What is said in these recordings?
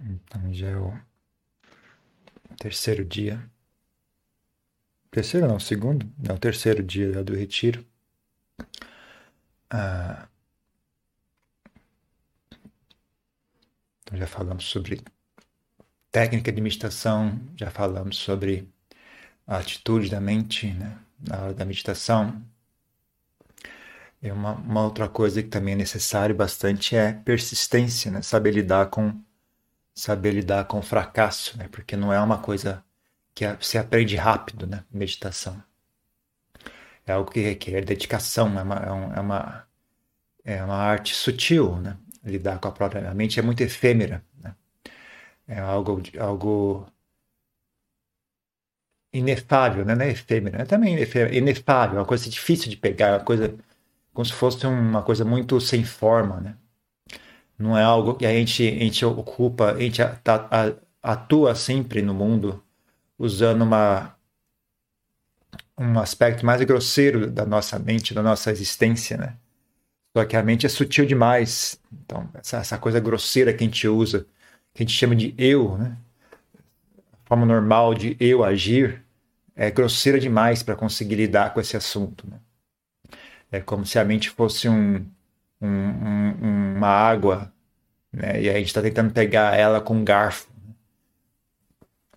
Então já é o terceiro dia. Terceiro não, segundo? Não, terceiro dia do retiro. Ah, então já falamos sobre técnica de meditação, já falamos sobre a atitude da mente né, na hora da meditação. E uma, uma outra coisa que também é necessário bastante é persistência, né? saber lidar com saber lidar com o fracasso, né? porque não é uma coisa que se aprende rápido, né? meditação. É algo que requer dedicação, é uma, é, é uma, é uma arte sutil, né? lidar com a própria mente é muito efêmera, né? é algo, algo inefável, né? não é efêmera, é também inefável, é uma coisa difícil de pegar, uma coisa como se fosse uma coisa muito sem forma, né? Não é algo que a gente, a gente ocupa, a gente atua sempre no mundo usando uma, um aspecto mais grosseiro da nossa mente, da nossa existência, né? Só que a mente é sutil demais. Então, essa, essa coisa grosseira que a gente usa, que a gente chama de eu, né? A forma normal de eu agir é grosseira demais para conseguir lidar com esse assunto, né? É como se a mente fosse um, um, um, uma água, né? E a gente está tentando pegar ela com um garfo.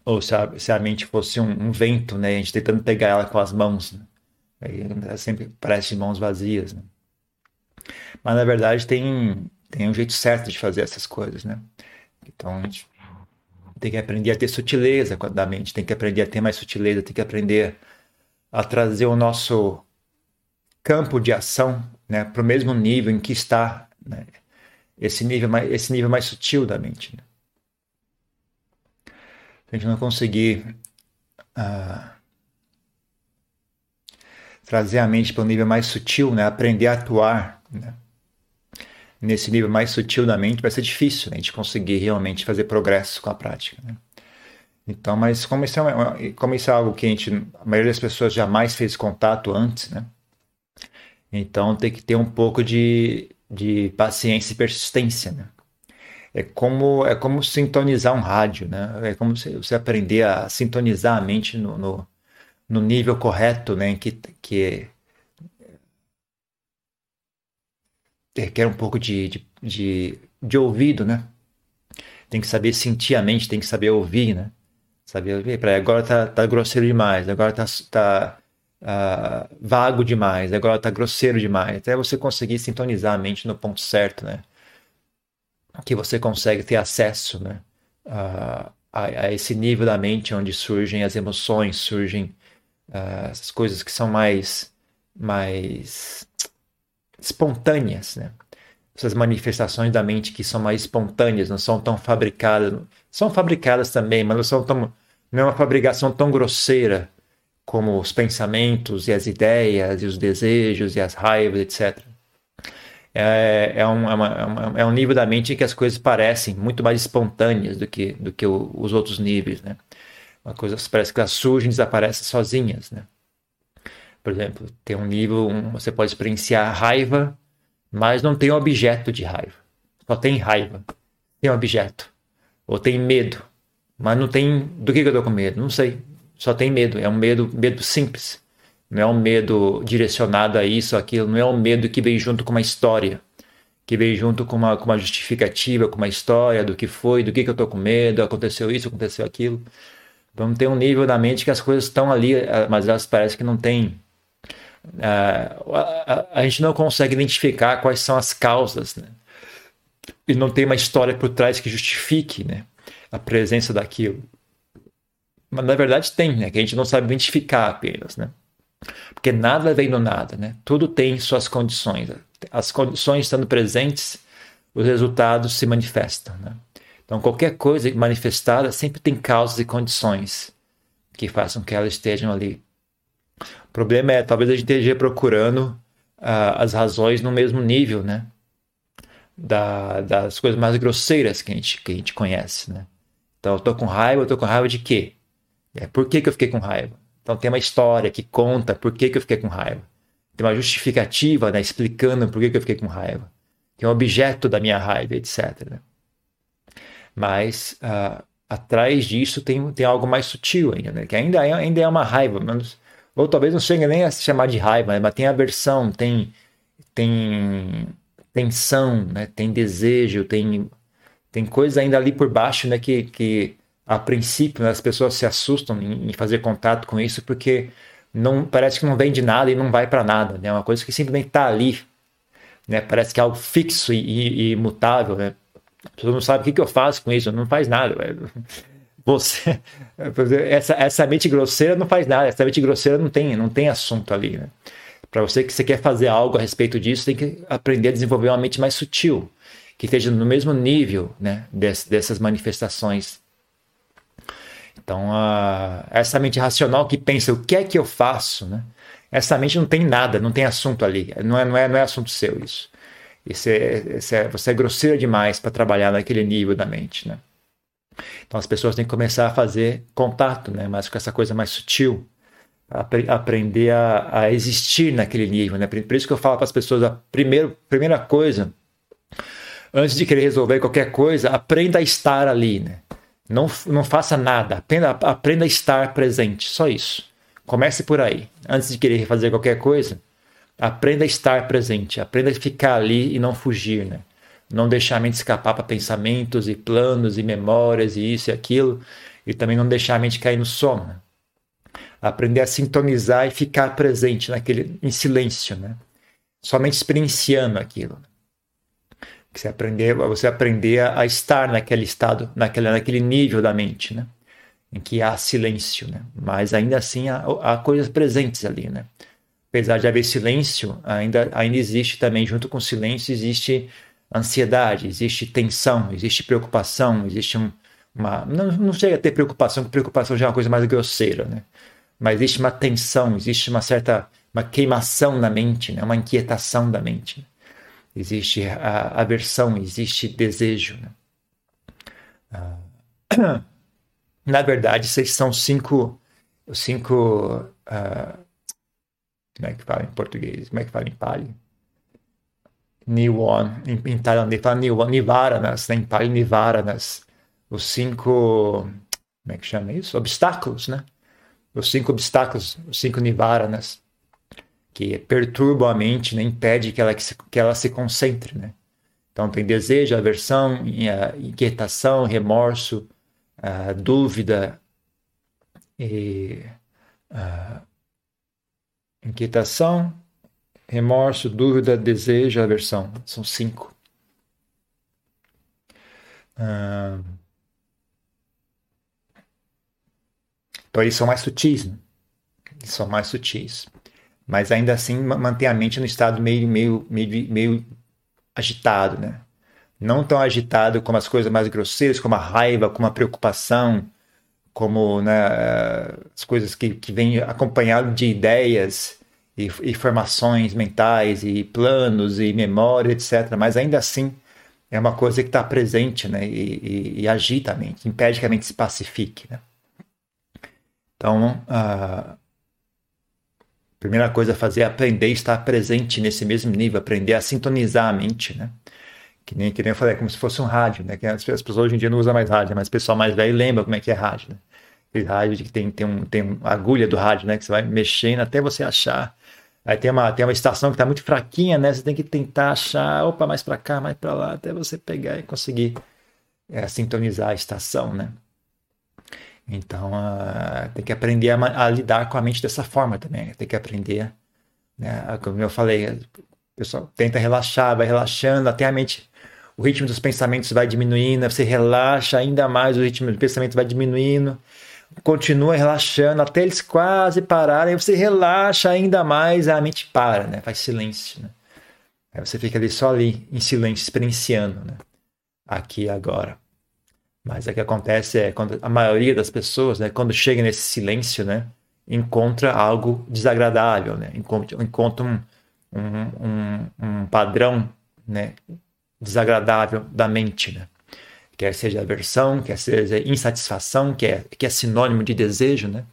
Ou se a, se a mente fosse um, um, vento, né? A gente tentando pegar ela com as mãos. Né? Aí sempre parece mãos vazias, né? Mas na verdade tem, tem um jeito certo de fazer essas coisas, né? Então a gente tem que aprender a ter sutileza da mente, tem que aprender a ter mais sutileza, tem que aprender a trazer o nosso campo de ação né, para o mesmo nível em que está né, esse, nível mais, esse nível mais sutil da mente. Né? Se a gente não conseguir uh, trazer a mente para um nível mais sutil, né, aprender a atuar né, nesse nível mais sutil da mente, vai ser difícil né, a gente conseguir realmente fazer progresso com a prática. Né? Então, mas como isso, é, como isso é algo que a, gente, a maioria das pessoas jamais fez contato antes, né? Então tem que ter um pouco de, de paciência e persistência, né? É como, é como sintonizar um rádio, né? É como você aprender a sintonizar a mente no, no, no nível correto, né? Que, que requer um pouco de, de, de, de ouvido, né? Tem que saber sentir a mente, tem que saber ouvir, né? Saber ouvir. Agora tá, tá grosseiro demais, agora tá, tá uh, vago demais, agora está grosseiro demais, até você conseguir sintonizar a mente no ponto certo, né? Que você consegue ter acesso, né? Uh, a, a, esse nível da mente onde surgem as emoções, surgem uh, essas coisas que são mais, mais espontâneas, né? Essas manifestações da mente que são mais espontâneas, não são tão fabricadas, são fabricadas também, mas não são tão, não é uma fabricação tão grosseira como os pensamentos e as ideias e os desejos e as raivas, etc. É, é, um, é, uma, é, é um nível da mente em que as coisas parecem muito mais espontâneas do que, do que o, os outros níveis, né? Uma coisa parece que elas surgem e desaparecem sozinhas, né? Por exemplo, tem um nível, um, você pode experienciar raiva, mas não tem objeto de raiva. Só tem raiva. Tem objeto. Ou tem medo, mas não tem do que, eu tô com medo. Não sei só tem medo. É um medo, medo simples. Não é um medo direcionado a isso, aquilo. Não é um medo que vem junto com uma história. Que vem junto com uma, com uma justificativa, com uma história do que foi, do que, que eu tô com medo, aconteceu isso, aconteceu aquilo. Vamos ter um nível da mente que as coisas estão ali, eh, mas elas parecem que não tem. Uh, a, a, a, gente não consegue identificar quais são as causas, né? E não tem uma história por trás que justifique né, a presença daquilo. Mas na verdade tem, né? Que a gente não sabe identificar apenas, né? Porque nada vem do nada, né? Tudo tem suas condições. As condições estando presentes, os resultados se manifestam, né? Então qualquer coisa manifestada sempre tem causas e condições que façam que elas estejam ali. O problema é talvez a gente esteja procurando uh, as razões no mesmo nível, né? Da, das coisas mais grosseiras que a gente, que a gente conhece, né? Então eu tô com raiva, eu tô com raiva de quê? É, por que, que eu fiquei com raiva? Então tem uma história que conta por que, que eu fiquei com raiva. Tem uma justificativa né, explicando por que, que eu fiquei com raiva. Tem um objeto da minha raiva, etc. Né? Mas uh, atrás disso tem, tem algo mais sutil ainda, né? Que ainda é, ainda é uma raiva, mas, ou talvez não chegue nem a se chamar de raiva, né? mas tem aversão, tem, tem tensão, né? Tem desejo, tem, tem coisa ainda ali por baixo, né? Que, que a princípio né, as pessoas se assustam em, fazer contato com isso porque não parece que não vem de nada e não vai para nada, né? É uma coisa que simplesmente está ali, né? Parece que é algo fixo e, e, e imutável, né? A pessoa não sabe o que, que eu faço com isso, não faz nada. Você, essa, essa mente grosseira não faz nada, essa mente grosseira não tem, não tem assunto ali, né? Para você que você quer fazer algo a respeito disso, tem que aprender a desenvolver uma mente mais sutil, que esteja no mesmo nível, né? dessas manifestações então, uh, essa mente racional que pensa o que é que eu faço, né? essa mente não tem nada, não tem assunto ali, não é, não é, não é assunto seu isso. isso, é, é, você é grosseiro demais para trabalhar naquele nível da mente. Né? Então, as pessoas têm que começar a fazer contato, né? mas com essa coisa mais sutil, ap aprender a, a, existir naquele nível. Né? Por isso que eu falo para as pessoas, a primeiro, primeira coisa, antes de querer resolver qualquer coisa, aprenda a estar ali. Né? Não, não faça nada, aprenda, aprenda a estar presente, só isso. Comece por aí. Antes de querer fazer qualquer coisa, aprenda a estar presente, aprenda a ficar ali e não fugir, né? Não deixar a mente escapar para pensamentos e planos e memórias e isso e aquilo, e também não deixar a mente cair no sono. Aprender a sintonizar e ficar presente naquele em silêncio, né? Somente experienciando aquilo. Né? você aprender, você aprender a estar naquele estado, naquele, naquele nível da mente, né? Em que há silêncio, né? Mas ainda assim há, há coisas presentes ali, né? Apesar de haver silêncio, ainda, ainda existe também, junto com o silêncio, existe ansiedade, existe tensão, existe preocupação, existe um, uma. Não, não chega a ter preocupação, porque preocupação já é uma coisa mais grosseira, né? Mas existe uma tensão, existe uma certa uma queimação na mente, né? uma inquietação da mente. Né? existe aversão, existe desejo. Né? Ah, na verdade, esses são cinco, cinco uh, como é que fala em português? Como é que fala em Pali? Niwon, em, em tailandês fala Niwon, Nivaranas, né? em Pali Nivaranas, os cinco, como é que chama isso? Obstáculos, né? Os cinco obstáculos, os cinco Nivaranas que perturbam a mente, né? impede que ela, que, se, que ela se concentre. Né? Então tem desejo, aversão, inquietação, remorso, uh, dúvida, e, uh, inquietação, remorso, dúvida, desejo, aversão. São cinco. Uh, então eles são mais sutis, né? Eles são mais sutis mas ainda assim manter a mente no estado meio, meio, meio, meio agitado, né? Não tão agitado como as coisas mais grosseiras, como a raiva, como a preocupação, como né, as coisas que, que vêm acompanhado de ideias e, e formações mentais e planos e memória, etc. Mas ainda assim é uma coisa que está presente né, e, e, e, agita a mente, impede que a mente se pacifique. Né? Então, uh, primeira coisa a fazer é aprender a estar presente nesse mesmo nível, aprender a sintonizar a mente, né? Que nem, que nem eu falei, é como se fosse um rádio, né? Que as pessoas hoje em dia não usam mais rádio, mas o pessoal mais velho lembra como é que é rádio, né? Aquele rádio que tem, tem, um, tem uma agulha do rádio, né? Que você vai mexendo até você achar. Aí tem uma, tem uma estação que está muito fraquinha, né? Você tem que tentar achar, opa, mais para cá, mais para lá, até você pegar e conseguir é, sintonizar a estação, né? Então, uh, tem que aprender a, a, lidar com a mente dessa forma também. Tem que aprender, né? como eu falei, o pessoal tenta relaxar, vai relaxando até a mente, o ritmo dos pensamentos vai diminuindo, você relaxa ainda mais, o ritmo do pensamento vai diminuindo, continua relaxando até eles quase pararem, você relaxa ainda mais, a mente para, né? Faz silêncio, né? Aí você fica ali só ali, em silêncio, experienciando, né? Aqui agora. Mas o que acontece é quando a maioria das pessoas, né, quando chega nesse silêncio, né, encontra algo desagradável, né, encontra, encontra um, um, um, um padrão, né, desagradável da mente, né. Quer seja aversão, quer seja insatisfação, que é, que é sinônimo de desejo, né.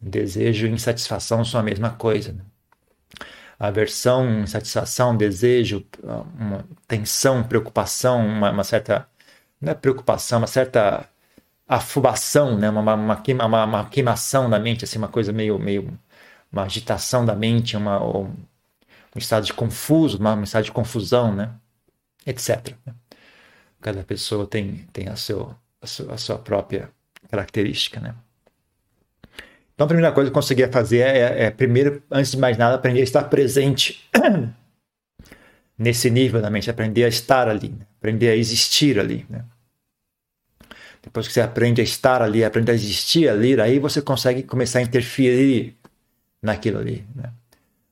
Desejo e insatisfação são a mesma coisa. Né? Aversão, insatisfação, desejo, tensão, preocupação, uma, uma certa não é preocupação, uma certa afobação, né? uma, uma, queima, uma, uma, queimação da mente, assim, uma coisa meio, meio uma agitação da mente, uma, um, estado de confuso, uma, um estado de confusão, né? etc. Né? Cada pessoa tem, tem a, seu, a, sua, a sua própria característica. Né? Então, a primeira coisa que eu conseguia fazer é, é, primeiro, antes de mais nada, aprender a estar presente nesse nível da mente, aprender a estar ali, né? aprender a existir ali. Né? Depois que você aprende a estar ali, aprende a existir ali, aí você consegue começar a interferir naquilo ali. Né?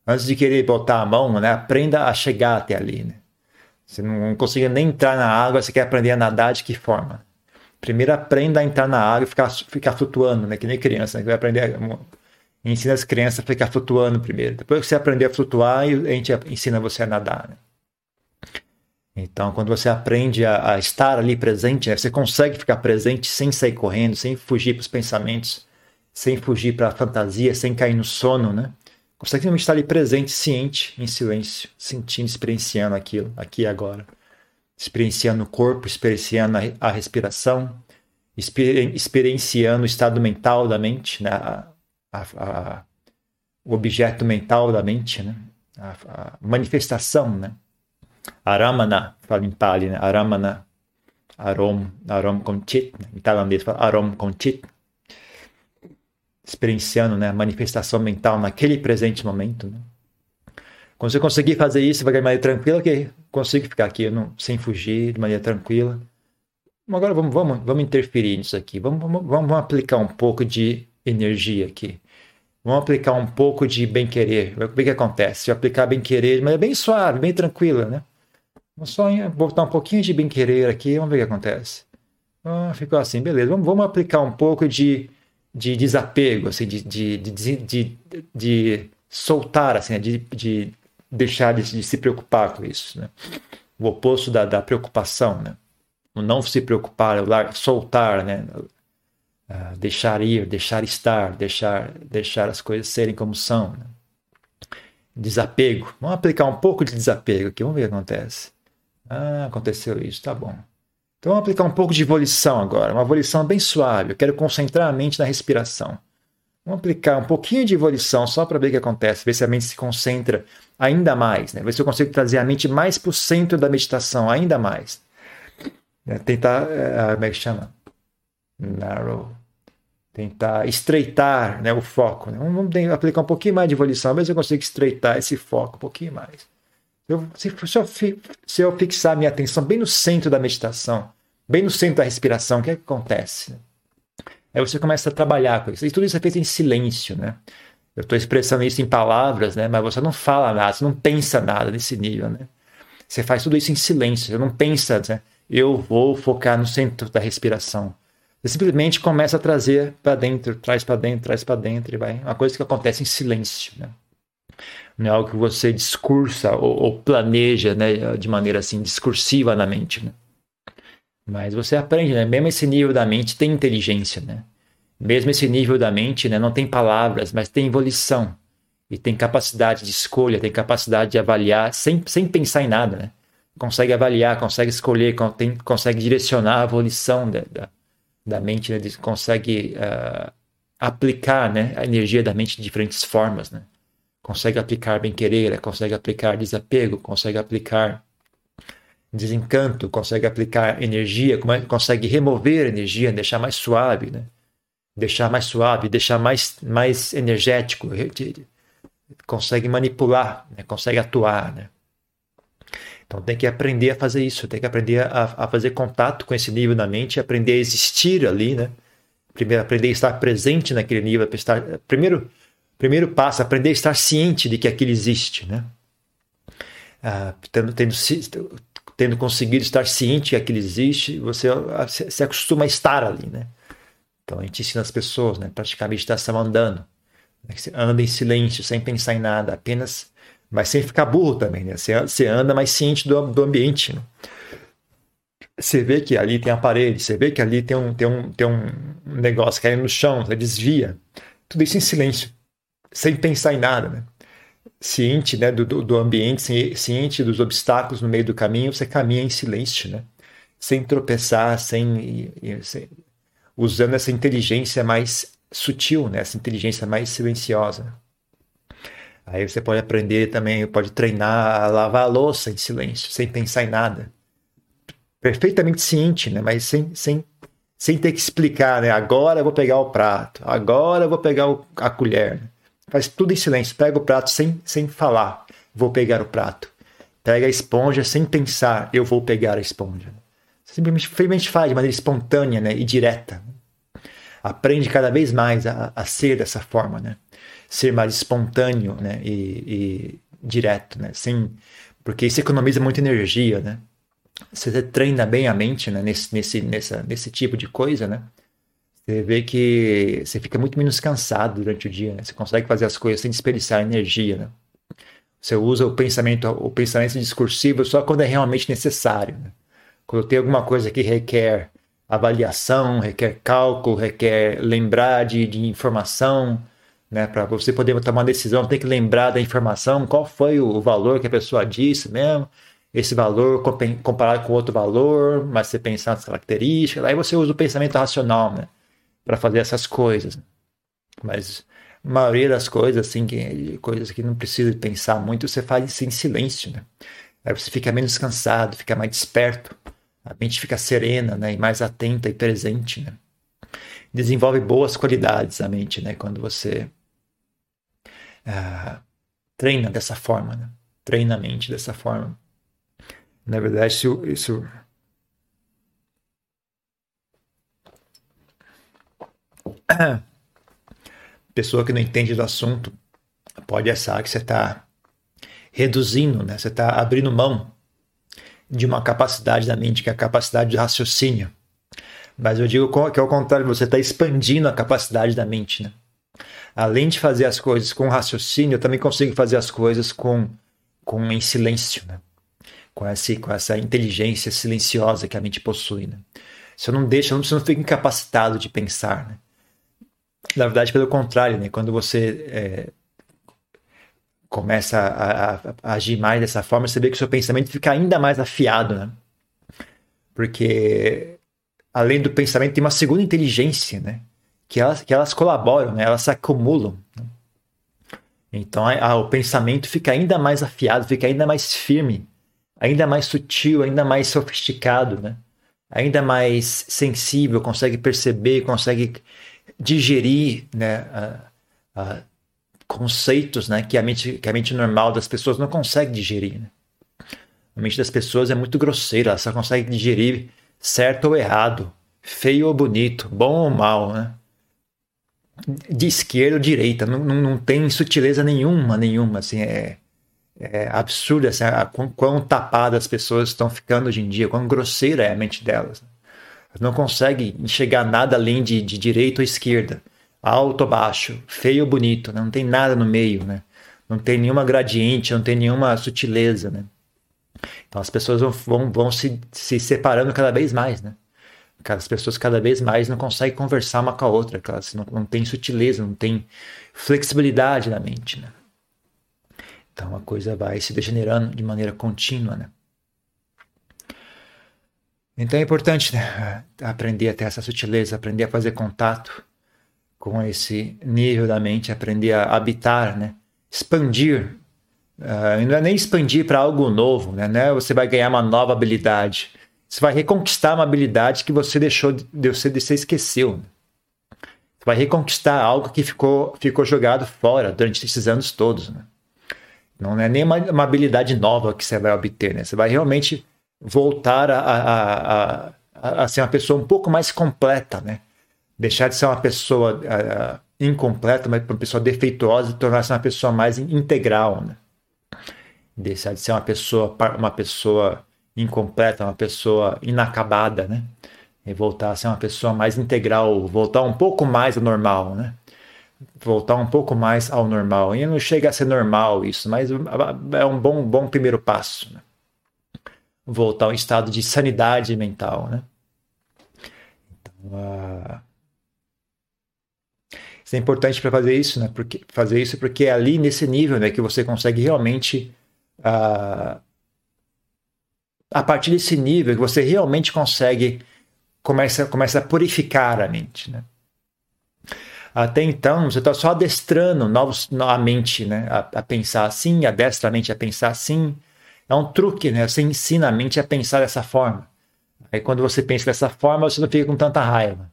Antes de querer botar a mão, né? aprenda a chegar até ali. Né? Você não consegue nem entrar na água, você quer aprender a nadar de que forma? Primeiro aprenda a entrar na água e ficar, ficar flutuando, né? que nem criança, né? que vai aprender ensina as crianças a ficar flutuando primeiro. Depois que você aprender a flutuar, a gente ensina você a nadar. Né? Então, quando você aprende a, a estar ali presente, né, você consegue ficar presente sem sair correndo, sem fugir para os pensamentos, sem fugir para a fantasia, sem cair no sono, né? Consegue realmente estar ali presente, ciente, em silêncio, sentindo, experienciando aquilo, aqui e agora. Experienciando o corpo, experienciando a, a respiração, exper, experienciando o estado mental da mente, né? A, o objeto mental da mente, né? a manifestação, né? Aramana, fala em Pali, né? Aramana, Arom, Arom Konchit, né? em tailandês fala Arom Konchit, experienciando né, a manifestação mental naquele presente momento. Né? Quando você conseguir fazer isso, vai de maneira tranquila, que consigo ficar aqui não, sem fugir, de maneira tranquila. Agora vamos, vamos, vamos interferir nisso aqui, vamos, vamos, vamos aplicar um pouco de energia aqui. Vamos aplicar um pouco de bem-querer. O que, que acontece? Se eu aplicar bem-querer, mas é bem suave, bem tranquila, né? Vamos só botar um pouquinho de bem-querer aqui, vamos ver o que acontece. Ah, ficou assim, beleza. Vamos, vamos aplicar um pouco de, de desapego, assim, de, de, de, de, de soltar, assim, né? de, de deixar de, de, se preocupar com isso. Né? O oposto da, da preocupação, né? O não se preocupar, o soltar, né? uh, deixar ir, deixar estar, deixar, deixar as coisas serem como são. Né? Desapego. Vamos aplicar um pouco de desapego aqui, vamos ver o que acontece. Ah, aconteceu isso, tá bom. Então vamos aplicar um pouco de volição agora, uma volição bem suave. Eu quero concentrar a mente na respiração. Vamos aplicar um pouquinho de volição só para ver o que acontece, ver se a mente se concentra ainda mais, né? ver se eu consigo trazer a mente mais para o centro da meditação, ainda mais. É, tentar, é, como é que chama? Narrow tentar estreitar né, o foco. Né? Vamos aplicar um pouquinho mais de volição, mas eu consigo estreitar esse foco um pouquinho mais. Eu, se, se, eu, se, eu, fixar minha atenção bem no centro da meditação, bem no centro da respiração, o que, é que acontece? Aí você começa a trabalhar com isso. E tudo isso é feito em silêncio, né? Eu estou expressando isso em palavras, né? Mas você não fala nada, você não pensa nada nesse nível, né? Você faz tudo isso em silêncio, você não pensa, né? Eu vou focar no centro da respiração. Você simplesmente começa a trazer para dentro, traz para dentro, traz para dentro e vai. Uma coisa que acontece em silêncio, né? Não é algo que você discursa ou, ou planeja, né, de maneira assim discursiva na mente, né? Mas você aprende, né? Mesmo esse nível da mente tem inteligência, né? Mesmo esse nível da mente, né, não tem palavras, mas tem volição e tem capacidade de escolha, tem capacidade de avaliar sem, sem pensar em nada, né? Consegue avaliar, consegue escolher, tem, consegue direcionar a volição da, da da mente, né? Consegue uh, aplicar né? a energia da mente de diferentes formas, né? Consegue aplicar bem-querer, consegue aplicar desapego, consegue aplicar desencanto, consegue aplicar energia, é, consegue remover energia, deixar mais suave, né? Deixar mais suave, deixar mais, mais energético, consegue manipular, né? consegue atuar, né? Então tem que aprender a fazer isso, tem que aprender a, a fazer contato com esse nível da mente, aprender a existir ali, né? Primeiro, aprender a estar presente naquele nível, estar, primeiro, primeiro passo, aprender a estar ciente de que aquilo existe, né? Ah, tendo, tendo, tendo conseguido estar ciente que aquilo existe, você se acostuma a estar ali, né? Então a gente ensina as pessoas, né? Praticar meditação andando. Né? Anda em silêncio, sem pensar em nada, apenas mas sem ficar burro também, né? Você, você anda mais ciente do, do ambiente. Né? Você vê que ali tem a parede, você vê que ali tem um, tem um, tem um negócio caindo no chão, você desvia. Tudo isso em silêncio, sem pensar em nada, né? Ciente né, do, do ambiente, ciente dos obstáculos no meio do caminho, você caminha em silêncio, né? sem tropeçar, sem, sem usando essa inteligência mais sutil, né? essa inteligência mais silenciosa. Aí você pode aprender também, pode treinar a lavar a louça em silêncio, sem pensar em nada. Perfeitamente ciente, né? mas sem, sem, sem ter que explicar, né? Agora eu vou pegar o prato, agora eu vou pegar o, a colher. Faz tudo em silêncio, pega o prato sem, sem falar, vou pegar o prato. Pega a esponja sem pensar, eu vou pegar a esponja. Simplesmente faz de maneira espontânea né? e direta aprende cada vez mais a, a ser dessa forma, né? Ser mais espontâneo, né? E, e direto, né? Sem, porque isso economiza muita energia, né? Você treina bem a mente, né? Nesse, nesse, nessa, nesse tipo de coisa, né? Você vê que você fica muito menos cansado durante o dia, né? Você consegue fazer as coisas sem desperdiçar energia, né? Você usa o pensamento, o pensamento discursivo só quando é realmente necessário. Né? Quando tem alguma coisa que requer avaliação, requer cálculo, requer lembrar de, de informação, né? Para você poder tomar uma decisão, tem que lembrar da informação, qual foi o valor que a pessoa disse mesmo, esse valor comparado com outro valor, mas você pensar nas características, aí você usa o pensamento racional, né? Para fazer essas coisas. Mas a maioria das coisas, assim, que, coisas que não precisa pensar muito, você faz em silêncio, né? Aí você fica menos cansado, fica mais desperto a mente fica serena, né, e mais atenta e presente, né? Desenvolve boas qualidades a mente, né, quando você uh, treina dessa forma, né? Treina a mente dessa forma. Na verdade, isso, isso pessoa que não entende do assunto pode achar que você está reduzindo, né? Você está abrindo mão de uma capacidade da mente, que é a capacidade de raciocínio. Mas eu digo que ao contrário, você está expandindo a capacidade da mente. Né? Além de fazer as coisas com raciocínio, eu também consigo fazer as coisas com, com em silêncio, né? com, essa, com essa inteligência silenciosa que a mente possui. Né? Você não deixa, você não fica incapacitado de pensar. Né? Na verdade, pelo contrário, né? quando você é, começa a, a, a, agir mais dessa forma, você vê que o seu pensamento fica ainda mais afiado, né? Porque além do pensamento tem uma segunda inteligência, né? Que elas, que elas colaboram, né? Elas se acumulam. Né? Então a, o pensamento fica ainda mais afiado, fica ainda mais firme, ainda mais sutil, ainda mais sofisticado, né? Ainda mais sensível, consegue perceber, consegue digerir, né? A, a, conceitos né, que, a mente, que a mente normal das pessoas não consegue digerir. Né? A mente das pessoas é muito grosseira, ela só consegue digerir certo ou errado, feio ou bonito, bom ou mal, né? de esquerda ou direita, não, não, não tem sutileza nenhuma, nenhuma, assim, é, é absurdo assim, a, quão, quão tapadas as pessoas estão ficando hoje em dia, quão grosseira é a mente delas. Elas não conseguem enxergar nada além de, de direita ou esquerda alto ou baixo, feio ou bonito, né? não tem nada no meio, né? Não tem nenhuma gradiente, não tem nenhuma sutileza, né? Então as pessoas vão, vão, vão se, se separando cada vez mais, né? As pessoas cada vez mais não conseguem conversar uma com a outra, elas não, não tem sutileza, não tem flexibilidade na mente, né? Então a coisa vai se degenerando de maneira contínua, né? Então é importante né? aprender a ter essa sutileza, aprender a fazer contato com esse nível da mente, aprender a habitar, né? expandir. Uh, não é nem expandir para algo novo, né? É você vai ganhar uma nova habilidade. Você vai reconquistar uma habilidade que você deixou, você, você esqueceu. Né? Você vai reconquistar algo que ficou, ficou jogado fora durante esses anos todos. Né? Não é nem uma, uma habilidade nova que você vai obter, né? Você vai realmente voltar a, a, a, a, ser uma pessoa um pouco mais completa, né? deixar de ser uma pessoa incompleta, mas uma pessoa defeituosa e tornar-se uma pessoa mais integral, né? Deixar de ser uma pessoa, uma pessoa incompleta, uma pessoa inacabada, né? E voltar a ser uma pessoa mais integral, voltar um pouco mais ao normal, né? Voltar um pouco mais ao normal. E não chega a ser normal isso, mas é um bom, bom primeiro passo, né? Voltar a um estado de sanidade mental, né? Então, isso é importante para fazer isso, né? Porque, fazer isso porque é ali nesse nível né, que você consegue realmente uh, a partir desse nível que você realmente consegue começa, começa a purificar a mente, né? Até então, você está só adestrando novos, a mente né? A, a, pensar assim, adestra a mente a pensar assim. É um truque, né? Você ensina a mente a pensar dessa forma. Aí quando você pensa dessa forma, você não fica com tanta raiva.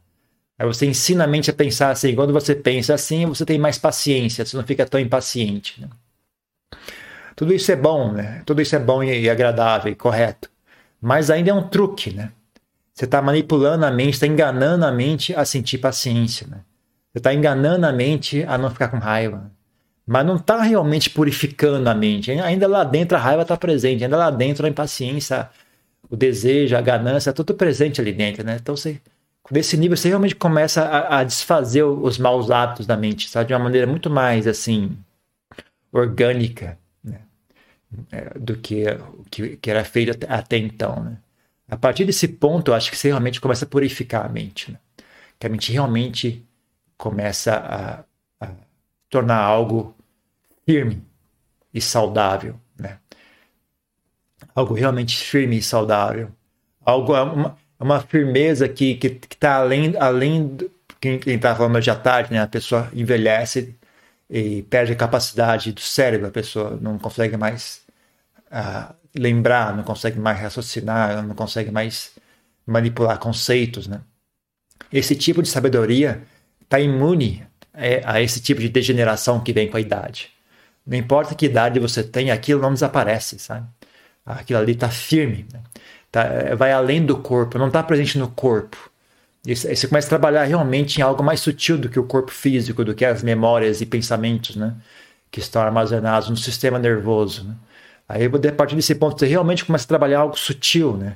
Aí você ensina a mente a pensar assim. Quando você pensa assim, você tem mais paciência, você não fica tão impaciente. Né? Tudo isso é bom, né? Tudo isso é bom e agradável e correto. Mas ainda é um truque, né? Você está manipulando a mente, está enganando a mente a sentir paciência, né? Você está enganando a mente a não ficar com raiva. Mas não está realmente purificando a mente. Ainda lá dentro a raiva está presente, ainda lá dentro a impaciência, o desejo, a ganância, tudo presente ali dentro, né? Então você, nesse nível você realmente começa a, a desfazer os maus hábitos da mente, sabe? De uma maneira muito mais assim orgânica, né? É, do que, que, que era feito até, até então, né? A partir desse ponto, eu acho que você realmente começa a purificar a mente, né? Que a mente realmente começa a, a tornar algo firme e saudável, né? Algo realmente firme e saudável. Algo, é uma, é uma firmeza que está que, que tá além, além do, quem está falando à tarde, né? A pessoa envelhece e perde a capacidade do cérebro, a pessoa não consegue mais uh, lembrar, não consegue mais raciocinar, não consegue mais manipular conceitos, né? Esse tipo de sabedoria está imune a esse tipo de degeneração que vem com a idade. Não importa que idade você tem, aquilo não desaparece, sabe? Aquilo ali está firme, né? tá, é, vai além do corpo, não está presente no corpo. E você começa a trabalhar realmente em algo mais sutil do que o corpo físico, do que as memórias e pensamentos, né? Que estão armazenados no sistema nervoso, né? Aí, a partir desse ponto, você realmente começa a trabalhar algo sutil, né?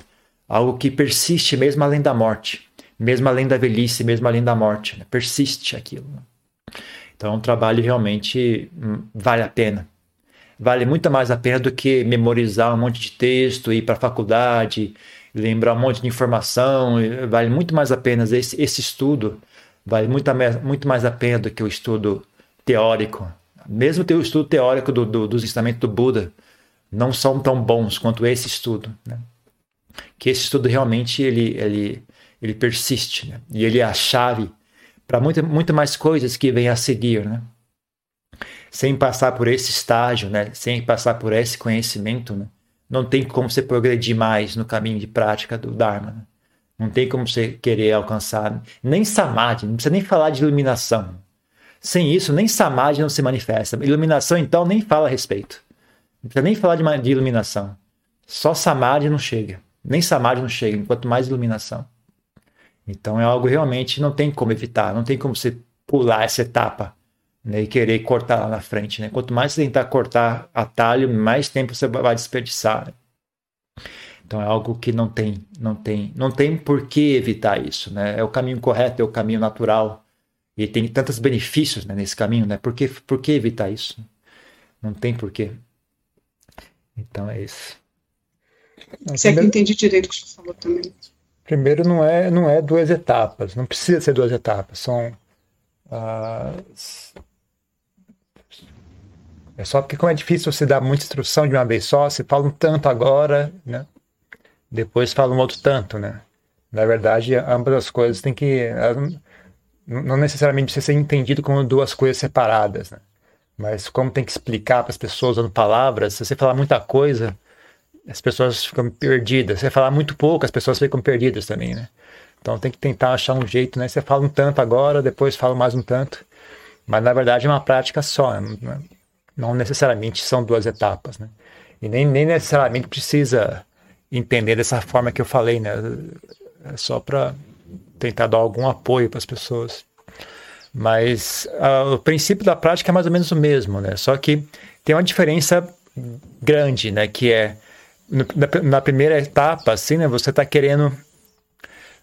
Algo que persiste mesmo além da morte, mesmo além da velhice, mesmo além da morte. Né? Persiste aquilo. Né? Então, é um trabalho realmente hum, vale a pena. Vale muito mais a pena do que memorizar um monte de texto, ir para a faculdade, lembrar um monte de informação. Vale muito mais a pena esse, esse estudo. Vale muito, muito mais a pena do que o estudo teórico. Mesmo o estudo teórico do, do, dos ensinamentos do Buda, não são tão bons quanto esse estudo. Né? Que esse estudo realmente ele, ele, ele persiste né? e ele é a chave para muito, muito mais coisas que vêm a seguir. Né? Sem passar por esse estágio, né? sem passar por esse conhecimento, né? não tem como você progredir mais no caminho de prática do Dharma. Né? Não tem como você querer alcançar nem samadhi, não precisa nem falar de iluminação. Sem isso, nem samadhi não se manifesta. Iluminação, então, nem fala a respeito. Não precisa nem falar de, de iluminação. Só samadhi não chega. Nem samadhi não chega, enquanto mais iluminação. Então é algo realmente não tem como evitar, não tem como você pular essa etapa né, e querer cortar lá na frente. Né? Quanto mais você tentar cortar atalho, mais tempo você vai desperdiçar. Né? Então é algo que não tem, não tem, não tem por que evitar isso. Né? É o caminho correto, é o caminho natural. E tem tantos benefícios né, nesse caminho, né? Por que, por que evitar isso? Não tem porquê. Então é isso. Se é que entendi direito o que você falou também. Primeiro, não é, não é duas etapas, não precisa ser duas etapas, são. Uh, é só porque, como é difícil você dar muita instrução de uma vez só, você fala um tanto agora, né? depois fala um outro tanto. Né? Na verdade, ambas as coisas têm que. Não necessariamente precisa ser entendido como duas coisas separadas. Né? Mas como tem que explicar para as pessoas usando palavras, se você falar muita coisa, as pessoas ficam perdidas. Você falar muito pouco, as pessoas ficam perdidas também, né? Então tem que tentar achar um jeito, né? Você fala um tanto agora, depois fala mais um tanto. Mas na verdade é uma prática só, né? não necessariamente são duas etapas, né? E nem, nem necessariamente precisa entender dessa forma que eu falei, né? É só para tentar dar algum apoio para as pessoas. Mas uh, o princípio da prática é mais ou menos o mesmo, né? Só que tem uma diferença grande, né? Que é na, na primeira etapa, assim, né? Você está querendo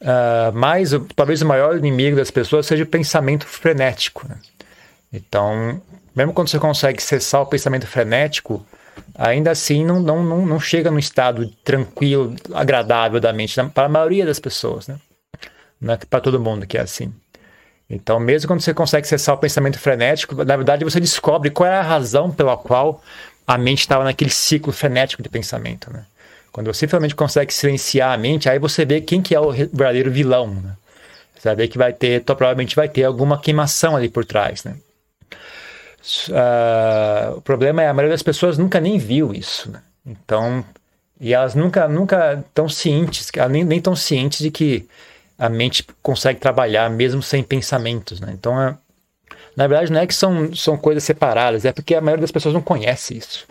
uh, mais, talvez o maior inimigo das pessoas seja o pensamento frenético. Né? Então, mesmo quando você consegue cessar o pensamento frenético, ainda assim não, não, não, não chega num estado tranquilo, agradável da mente, para a maioria das pessoas, né? É para todo mundo que é assim. Então, mesmo quando você consegue cessar o pensamento frenético, na verdade você descobre qual é a razão pela qual a mente estava naquele ciclo frenético de pensamento, né? Quando você finalmente consegue silenciar a mente, aí você vê quem que é o verdadeiro vilão. Né? Você vai ver que vai ter, provavelmente vai ter alguma queimação ali por trás. Né? Uh, o problema é a maioria das pessoas nunca nem viu isso. Né? Então, e elas nunca nunca estão cientes, nem, nem tão cientes de que a mente consegue trabalhar mesmo sem pensamentos. Né? Então, é, na verdade, não é que são, são coisas separadas, é porque a maioria das pessoas não conhece isso.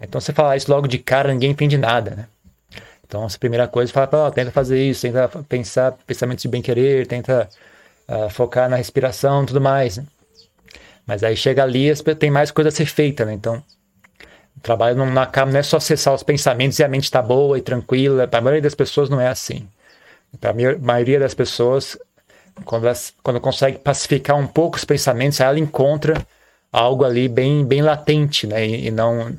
Então, você falar isso logo de cara, ninguém entende nada. Né? Então, a primeira coisa, fala, oh, tenta fazer isso, tenta pensar pensamentos de bem-querer, tenta uh, focar na respiração tudo mais. Né? Mas aí chega ali, tem mais coisa a ser feita, né? Então, o trabalho não, não, acaba, não é só acessar os pensamentos e a mente está boa e tranquila. Para a maioria das pessoas não é assim. Para a maioria das pessoas, quando, elas, quando consegue pacificar um pouco os pensamentos, ela encontra algo ali bem, bem latente, né? E, e não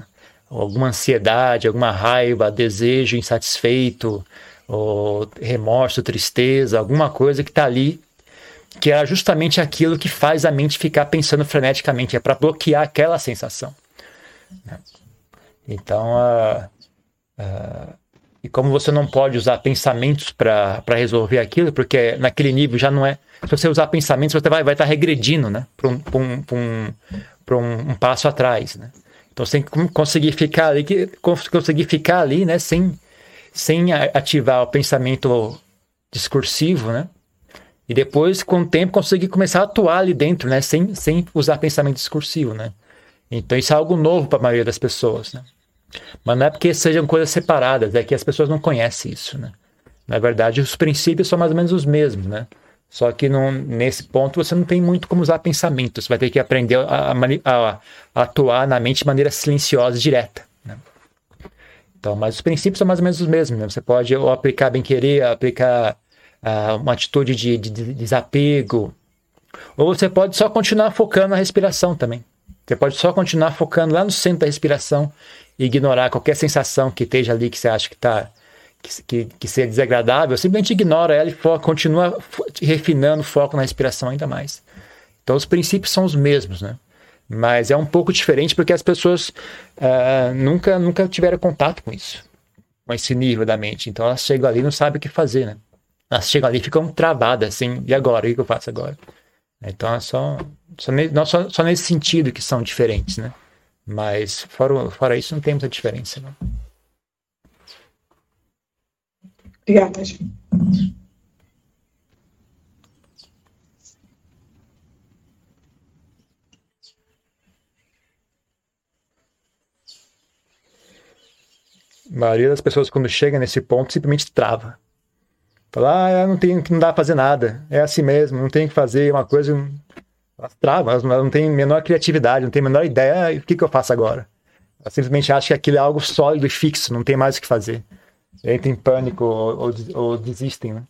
alguma ansiedade, alguma raiva, desejo insatisfeito, ou remorso, tristeza, alguma coisa que está ali que era justamente aquilo que faz a mente ficar pensando freneticamente, é para bloquear aquela sensação. Né? Então, uh, e como você não pode usar pensamentos para resolver aquilo, porque naquele nível já não é. Se você usar pensamentos, você vai estar vai tá regredindo né? para um, um, um, um, um passo atrás. Né? Então você tem que conseguir ficar ali, conseguir ficar ali, né, sem, sem ativar o pensamento discursivo, né? E depois, com o tempo, conseguir começar a atuar ali dentro, né? Sem, sem usar pensamento discursivo, né? Então isso é algo novo para a maioria das pessoas, né? Mas não é porque sejam coisas separadas, é que as pessoas não conhecem isso, né? Na verdade, os princípios são mais ou menos os mesmos, né? Só que não, nesse ponto você não tem muito como usar pensamento, você vai ter que aprender a, a, a atuar na mente de maneira silenciosa e direta. Né? Então, mas os princípios são mais ou menos os mesmos. Né? Você pode ou aplicar bem-querer, aplicar uh, uma atitude de, de, de desapego, ou você pode só continuar focando na respiração também. Você pode só continuar focando lá no centro da respiração e ignorar qualquer sensação que esteja ali que você acha que está que, que, que seja desagradável, simplesmente ignora ela e foca, continua refinando o foco na respiração ainda mais. Então os princípios são os mesmos, né? Mas é um pouco diferente porque as pessoas uh, nunca, nunca tiveram contato com isso, com esse nível da mente. Então elas chegam ali e não sabem o que fazer, né? Elas chegam ali e ficam travadas, assim, e agora? O que eu faço agora? Então é só, só, não, só, só nesse sentido que são diferentes, né? Mas fora, fora isso não tem muita diferença, não. Obrigada, gente. A maioria das pessoas, quando chega nesse ponto, simplesmente trava. Fala, ah, não, tem, não dá pra fazer nada. É assim mesmo, não tem que fazer uma coisa. Elas travam, elas não têm menor criatividade, não têm a menor ideia. Ah, o que, que eu faço agora? Elas simplesmente acham que aquilo é algo sólido e fixo, não tem mais o que fazer entram em pânico ou, ou, ou desistem, né?